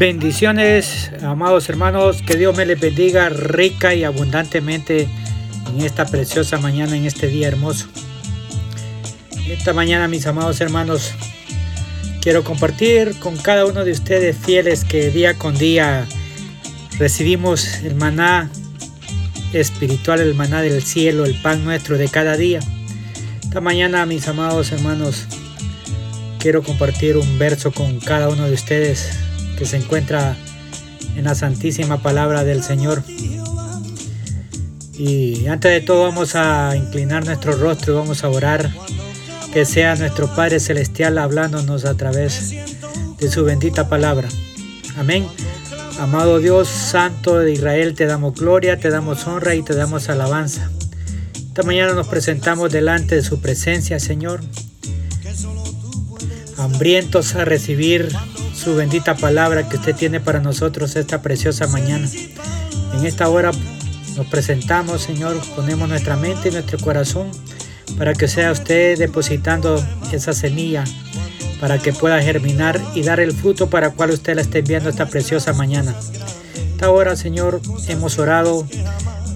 Bendiciones, amados hermanos, que Dios me les bendiga rica y abundantemente en esta preciosa mañana, en este día hermoso. Esta mañana, mis amados hermanos, quiero compartir con cada uno de ustedes fieles que día con día recibimos el maná espiritual, el maná del cielo, el pan nuestro de cada día. Esta mañana, mis amados hermanos, quiero compartir un verso con cada uno de ustedes que se encuentra en la santísima palabra del Señor. Y antes de todo vamos a inclinar nuestro rostro y vamos a orar que sea nuestro Padre Celestial hablándonos a través de su bendita palabra. Amén. Amado Dios Santo de Israel, te damos gloria, te damos honra y te damos alabanza. Esta mañana nos presentamos delante de su presencia, Señor, hambrientos a recibir su bendita palabra que usted tiene para nosotros esta preciosa mañana. En esta hora nos presentamos, Señor, ponemos nuestra mente y nuestro corazón para que sea usted depositando esa semilla para que pueda germinar y dar el fruto para el cual usted la esté enviando esta preciosa mañana. Esta hora, Señor, hemos orado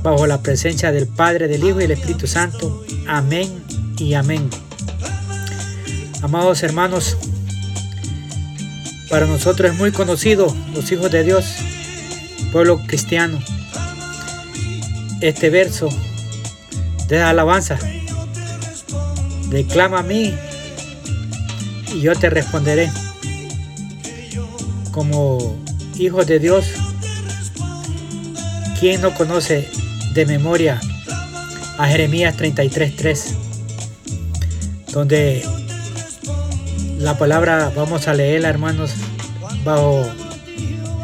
bajo la presencia del Padre, del Hijo y del Espíritu Santo. Amén y amén. Amados hermanos, para nosotros es muy conocido, los hijos de Dios, pueblo cristiano. Este verso de alabanza. Declama a mí y yo te responderé. Como hijos de Dios, ¿quién no conoce de memoria a Jeremías 33.3? Donde la palabra vamos a leerla, hermanos, bajo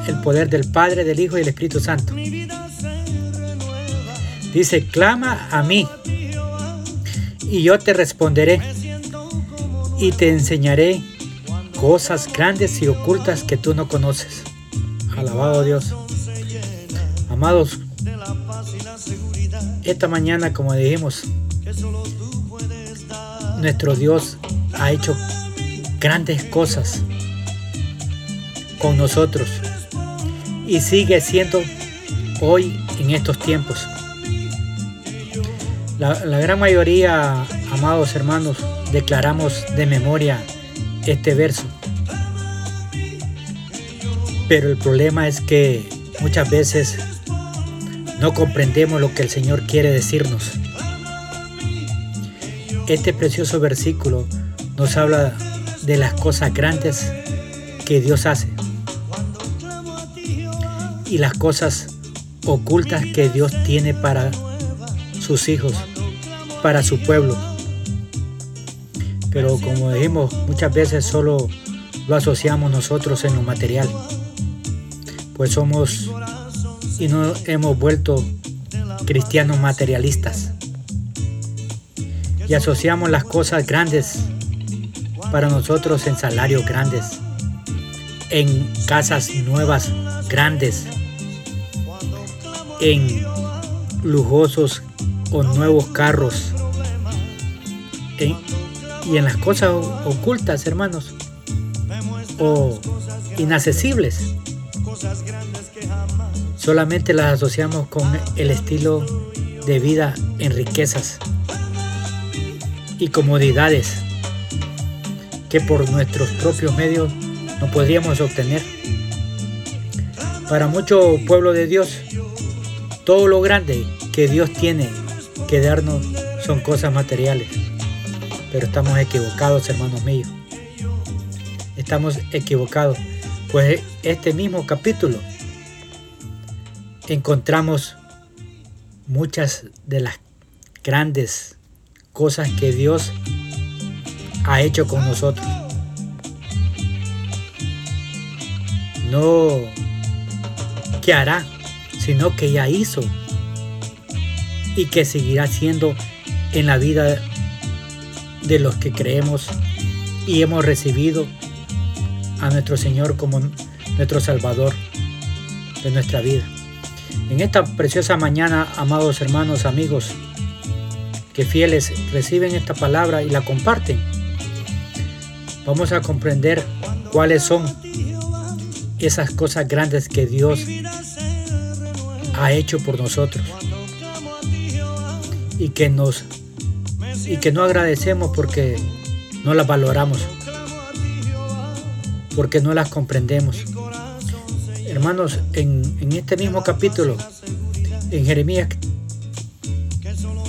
el poder del Padre, del Hijo y del Espíritu Santo. Dice, clama a mí y yo te responderé y te enseñaré cosas grandes y ocultas que tú no conoces. Alabado Dios. Amados, esta mañana, como dijimos, nuestro Dios ha hecho grandes cosas con nosotros y sigue siendo hoy en estos tiempos. La, gran mayoría, amados hermanos, declaramos de memoria este verso. Pero el problema es que muchas veces no comprendemos lo que el Señor quiere decirnos. Este precioso versículo nos habla de las cosas grandes que Dios hace y las cosas ocultas que Dios tiene para sus hijos, para su pueblo. Pero como dijimos, muchas veces solo lo asociamos nosotros en lo material, pues somos y no hemos vuelto cristianos materialistas y asociamos las cosas grandes para nosotros en salarios grandes, en casas nuevas grandes, en lujosos o nuevos carros, y en las cosas ocultas, hermanos, o inaccesibles. Solamente las asociamos con el estilo de vida en riquezas y comodidades que por nuestros propios medios no podríamos obtener. Para mucho pueblo de Dios, todo lo grande que Dios tiene que darnos son cosas materiales. Pero estamos equivocados, hermanos míos. Estamos equivocados. Pues este mismo capítulo encontramos muchas de las grandes cosas que Dios ha hecho con nosotros. No que hará, sino que ya hizo y que seguirá siendo en la vida de los que creemos y hemos recibido a nuestro Señor como nuestro Salvador de nuestra vida. En esta preciosa mañana, amados hermanos, amigos, que fieles reciben esta palabra y la comparten, vamos a comprender cuáles son esas cosas grandes que Dios ha hecho por nosotros y que nos y que no agradecemos porque no las valoramos porque no las comprendemos. Hermanos en, este mismo capítulo en Jeremías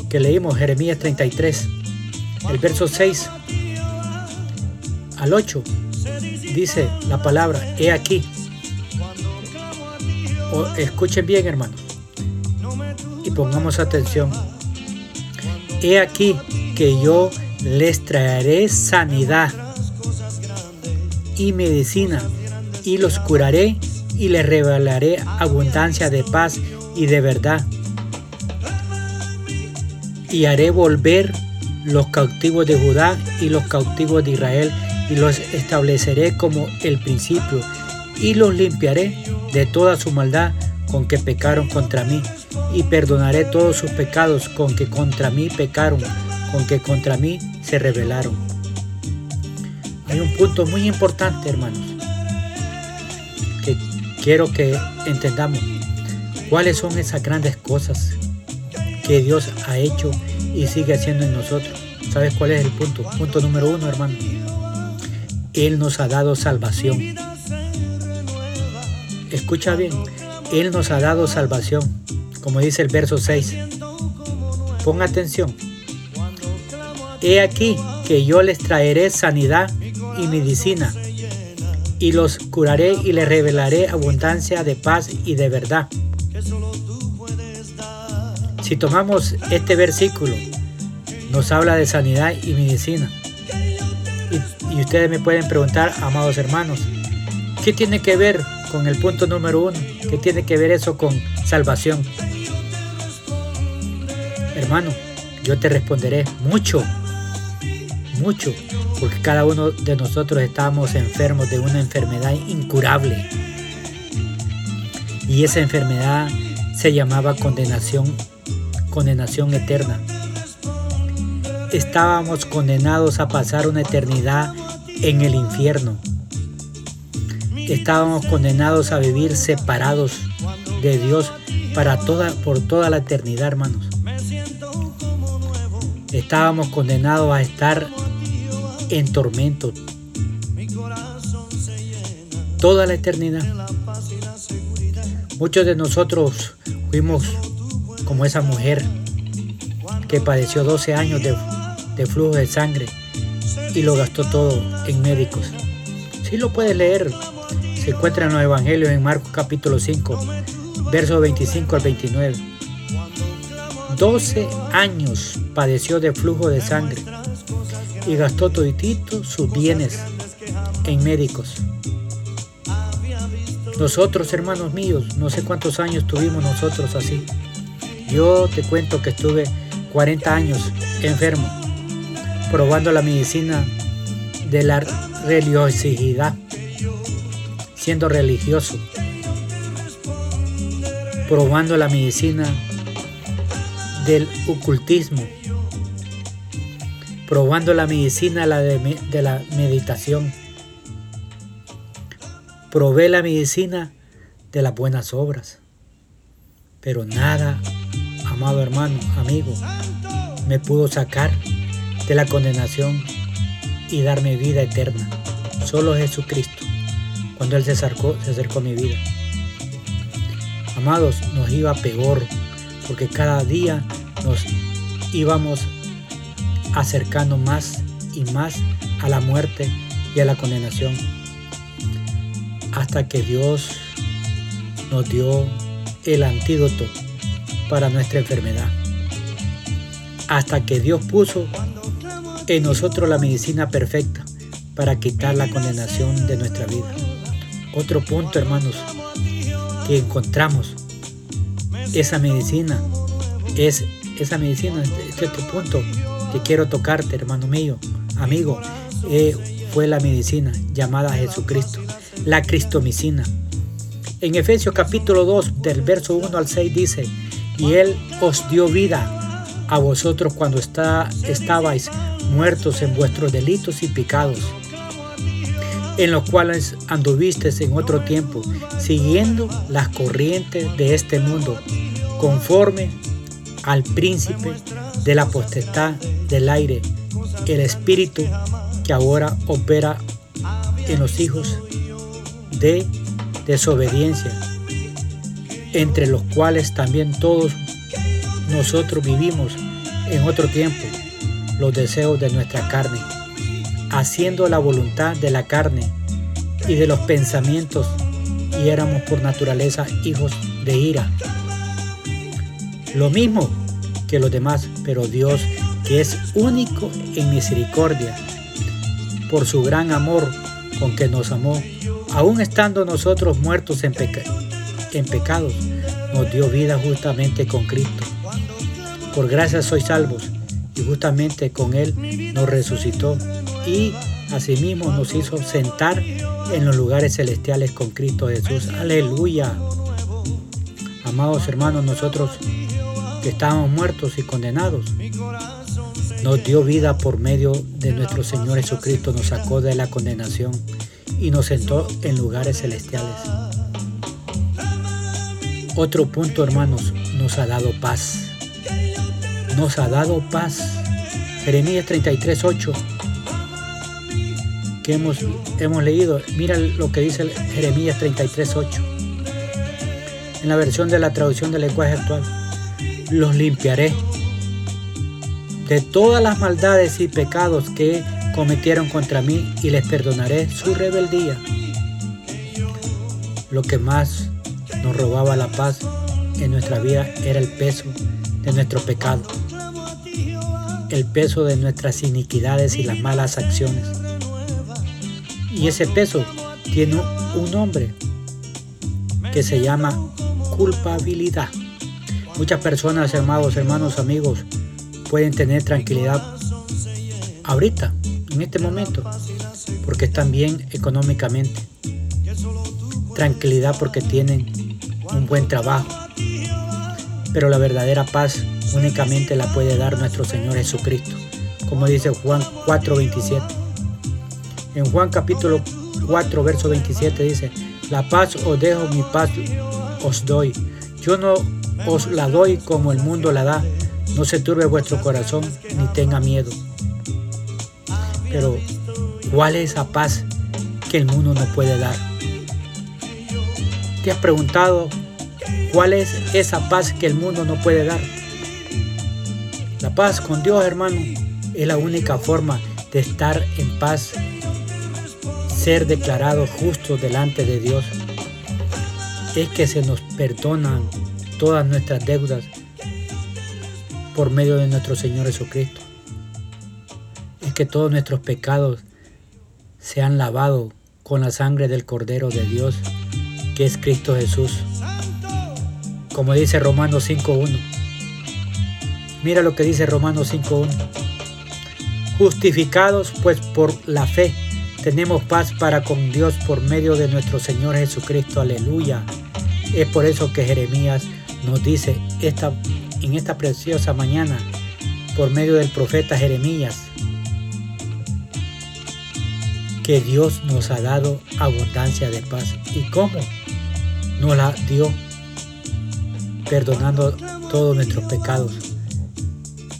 que leímos Jeremías 33 el verso 6 al 8 dice la palabra he aquí. Escuchen bien hermanos y pongamos atención. He aquí que yo les traeré sanidad y medicina y los curaré y les revelaré abundancia de paz y de verdad. Y haré volver los cautivos de Judá y los cautivos de Israel y los estableceré como el principio y los limpiaré de toda su maldad con que pecaron contra mí y perdonaré todos sus pecados con que contra mí pecaron, con que contra mí se rebelaron. Hay un punto muy importante, hermanos, que quiero que entendamos. ¿Cuáles son esas grandes cosas que Dios ha hecho y sigue haciendo en nosotros? ¿Sabes cuál es el punto? Punto número uno, hermano. Él nos ha dado salvación. Escucha bien, Él nos ha dado salvación, como dice el verso 6. Pon atención. He aquí que yo les traeré sanidad y medicina, y los curaré y les revelaré abundancia de paz y de verdad. Si tomamos este versículo, nos habla de sanidad y medicina. Y, ustedes me pueden preguntar, amados hermanos, ¿qué tiene que ver con el punto número uno, que tiene que ver eso con salvación. Hermano, yo te responderé mucho, mucho, porque cada uno de nosotros estamos enfermos de una enfermedad incurable. Y esa enfermedad se llamaba condenación, condenación eterna. Estábamos condenados a pasar una eternidad en el infierno estábamos condenados a vivir separados de Dios para toda, por toda la eternidad, hermanos. Estábamos condenados a estar en tormento toda la eternidad. Muchos de nosotros fuimos como esa mujer que padeció 12 años de, de flujo de sangre y lo gastó todo en médicos. Si lo puedes leer, se encuentra en los Evangelios en Marcos capítulo 5, versos 25 al 29. 12 años padeció de flujo de sangre y gastó toditito sus bienes en médicos. Nosotros, hermanos míos, no sé cuántos años tuvimos nosotros así. Yo te cuento que estuve 40 años enfermo, probando la medicina de la religiosidad siendo religioso, probando la medicina del ocultismo, probando la medicina de, la meditación, probé la medicina de las buenas obras, pero nada, amado hermano, amigo, me pudo sacar de la condenación y darme vida eterna. Solo Jesucristo cuando Él se acercó, se acercó a mi vida. Amados, nos iba peor, porque cada día nos íbamos acercando más y más a la muerte y a la condenación, hasta que Dios nos dio el antídoto para nuestra enfermedad, hasta que Dios puso en nosotros la medicina perfecta para quitar la condenación de nuestra vida. Otro punto, hermanos, que encontramos esa medicina es esa medicina, este, este punto que quiero tocarte, hermano mío, amigo, eh, fue la medicina llamada Jesucristo, la cristomicina. En Efesios capítulo 2, del verso 1 al 6 dice, y Él os dio vida a vosotros cuando está, estabais muertos en vuestros delitos y pecados en los cuales anduviste en otro tiempo, siguiendo las corrientes de este mundo, conforme al príncipe de la potestad del aire, el espíritu que ahora opera en los hijos de desobediencia, entre los cuales también todos nosotros vivimos en otro tiempo los deseos de nuestra carne, haciendo la voluntad de la carne y de los pensamientos, y éramos por naturaleza hijos de ira. Lo mismo que los demás, pero Dios, que es único en misericordia, por su gran amor con que nos amó, aun estando nosotros muertos en, en pecados, nos dio vida justamente con Cristo. Por gracia sois salvos, y justamente con Él nos resucitó y asimismo nos hizo sentar en los lugares celestiales con Cristo Jesús. Aleluya. Amados hermanos, nosotros que estábamos muertos y condenados, nos dio vida por medio de nuestro Señor Jesucristo, nos sacó de la condenación y nos sentó en lugares celestiales. Otro punto, hermanos, nos ha dado paz. Nos ha dado paz. Jeremías 33, 8 que hemos, hemos leído. Mira lo que dice Jeremías 33, 8 en la versión de la traducción del lenguaje actual. Los limpiaré de todas las maldades y pecados que cometieron contra mí y les perdonaré su rebeldía. Lo que más nos robaba la paz en nuestra vida era el peso de nuestro pecado, el peso de nuestras iniquidades y las malas acciones. Y ese peso tiene un nombre que se llama culpabilidad. Muchas personas, hermanos, hermanos, amigos, pueden tener tranquilidad ahorita, en este momento, porque están bien económicamente. Tranquilidad porque tienen un buen trabajo. Pero la verdadera paz únicamente la puede dar nuestro Señor Jesucristo, como dice Juan 4:27. En Juan capítulo 4, verso 27 dice, la paz os dejo, mi paz os doy. Yo no os la doy como el mundo la da. No se turbe vuestro corazón ni tenga miedo. Pero, ¿cuál es esa paz que el mundo no puede dar? ¿Te has preguntado cuál es esa paz que el mundo no puede dar? La paz con Dios, hermano, es la única forma de estar en paz, ser declarado justo delante de Dios. Es que se nos perdonan todas nuestras deudas por medio de nuestro Señor Jesucristo. Es que todos nuestros pecados se han lavado con la sangre del Cordero de Dios, que es Cristo Jesús. Como dice Romanos 5.1. Mira lo que dice Romanos 5.1. Justificados pues por la fe, tenemos paz para con Dios por medio de nuestro Señor Jesucristo. Aleluya. Es por eso que Jeremías nos dice esta en esta preciosa mañana por medio del profeta Jeremías que Dios nos ha dado abundancia de paz. ¿Y cómo? Nos la dio perdonando todos nuestros pecados.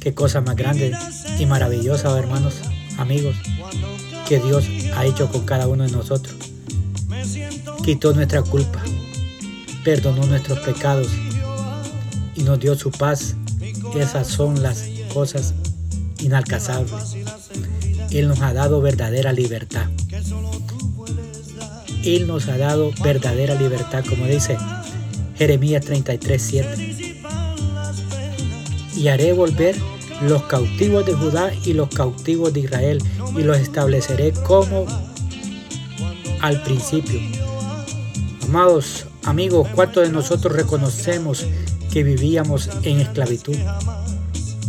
Qué cosa más grande y maravillosa, hermanos, amigos, que Dios ha hecho con cada uno de nosotros. Quitó nuestra culpa, perdonó nuestros pecados y nos dio su paz. Esas son las cosas inalcanzables. Él nos ha dado verdadera libertad. Él nos ha dado verdadera libertad, como dice Jeremías 33, 7. Y haré volver los cautivos de Judá y los cautivos de Israel, y los estableceré como al principio. Amados amigos, ¿cuántos de nosotros reconocemos que vivíamos en esclavitud.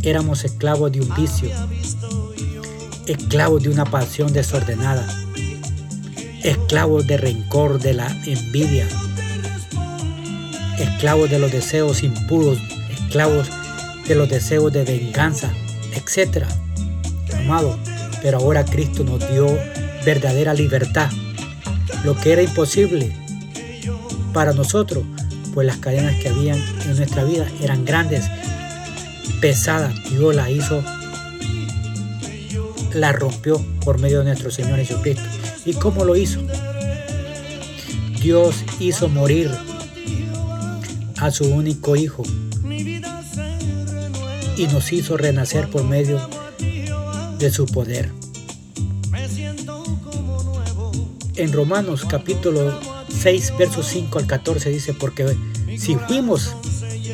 Éramos esclavos de un vicio, esclavos de una pasión desordenada, esclavos de rencor, de la envidia, esclavos de los deseos impuros, esclavos de los deseos de venganza, etc. Amado, pero ahora Cristo nos dio verdadera libertad lo que era imposible para nosotros, pues las cadenas que habían en nuestra vida eran grandes, pesadas. Dios las hizo, las rompió por medio de nuestro Señor Jesucristo. ¿Y cómo lo hizo? Dios hizo morir a su único hijo y nos hizo renacer por medio de su poder. En Romanos capítulo 6, versos 5 al 14 dice, porque si fuimos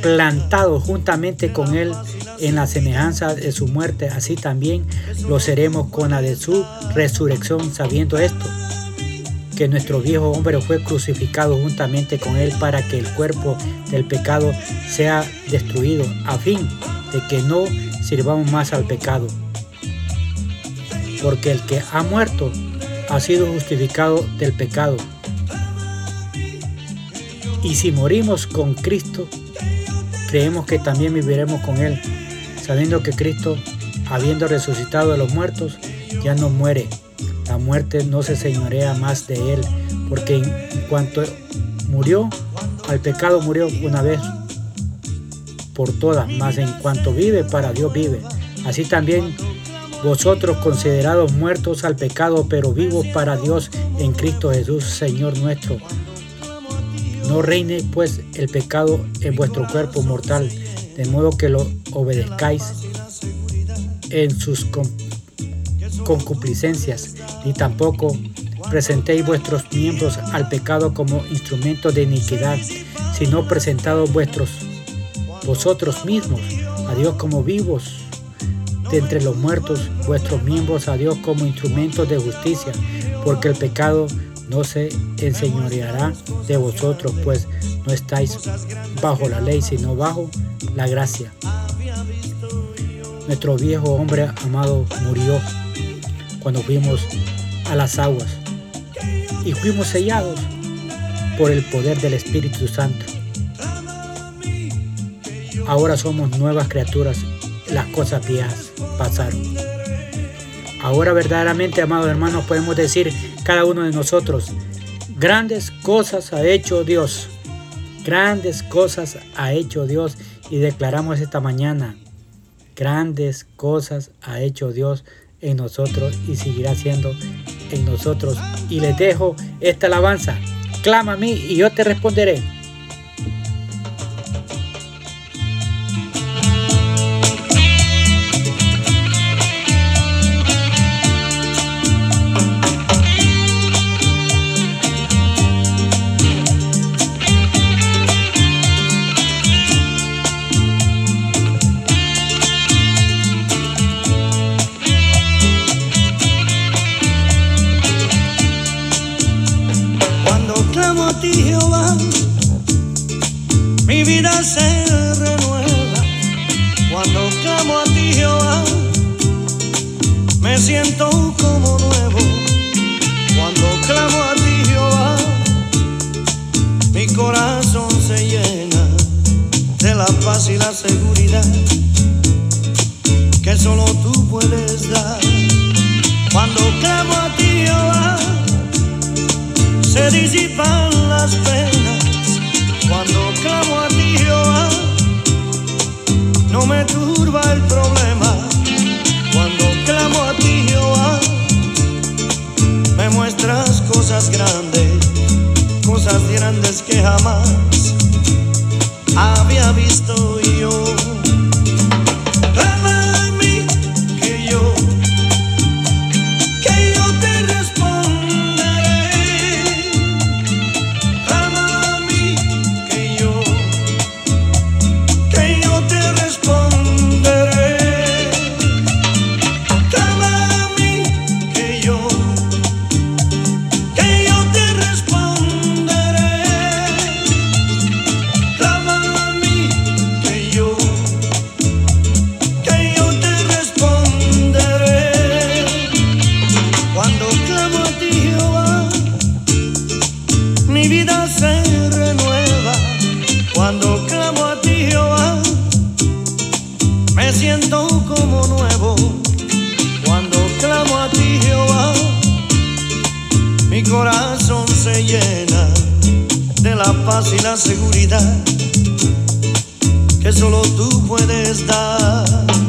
plantados juntamente con Él en la semejanza de su muerte, así también lo seremos con la de su resurrección, sabiendo esto, que nuestro viejo hombre fue crucificado juntamente con Él para que el cuerpo del pecado sea destruido, a fin de que no sirvamos más al pecado. Porque el que ha muerto ha sido justificado del pecado. Y si morimos con Cristo, creemos que también viviremos con Él, sabiendo que Cristo, habiendo resucitado de los muertos, ya no muere. La muerte no se señorea más de Él, porque en cuanto murió, al pecado murió una vez por todas, mas en cuanto vive, para Dios vive. Así también vosotros considerados muertos al pecado, pero vivos para Dios en Cristo Jesús, Señor nuestro. No reine pues el pecado en vuestro cuerpo mortal, de modo que lo obedezcáis en sus concupiscencias, ni tampoco presentéis vuestros miembros al pecado como instrumentos de iniquidad, sino presentados vuestros vosotros mismos a Dios como vivos de entre los muertos, vuestros miembros a Dios como instrumentos de justicia, porque el pecado no se enseñoreará de vosotros, pues no estáis bajo la ley, sino bajo la gracia. Nuestro viejo hombre amado murió cuando fuimos a las aguas y fuimos sellados por el poder del Espíritu Santo. Ahora somos nuevas criaturas, las cosas viejas pasaron. Ahora verdaderamente, amados hermanos, podemos decir cada uno de nosotros, grandes cosas ha hecho Dios. Grandes cosas ha hecho Dios y declaramos esta mañana, grandes cosas ha hecho Dios en nosotros y seguirá haciendo en nosotros. Y les dejo esta alabanza. Clama a mí y yo te responderé. Solo tú puedes dar. Cuando clamo a ti, Jehová, se disipan las penas cuando clamo a ti, Jehová, no me turba el problema. Cuando clamo a ti, Jehová, me muestras cosas grandes, cosas grandes que jamás paz y la seguridad que solo tú puedes dar.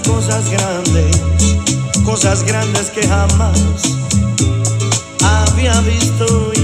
cosas grandes, cosas grandes que jamás había visto.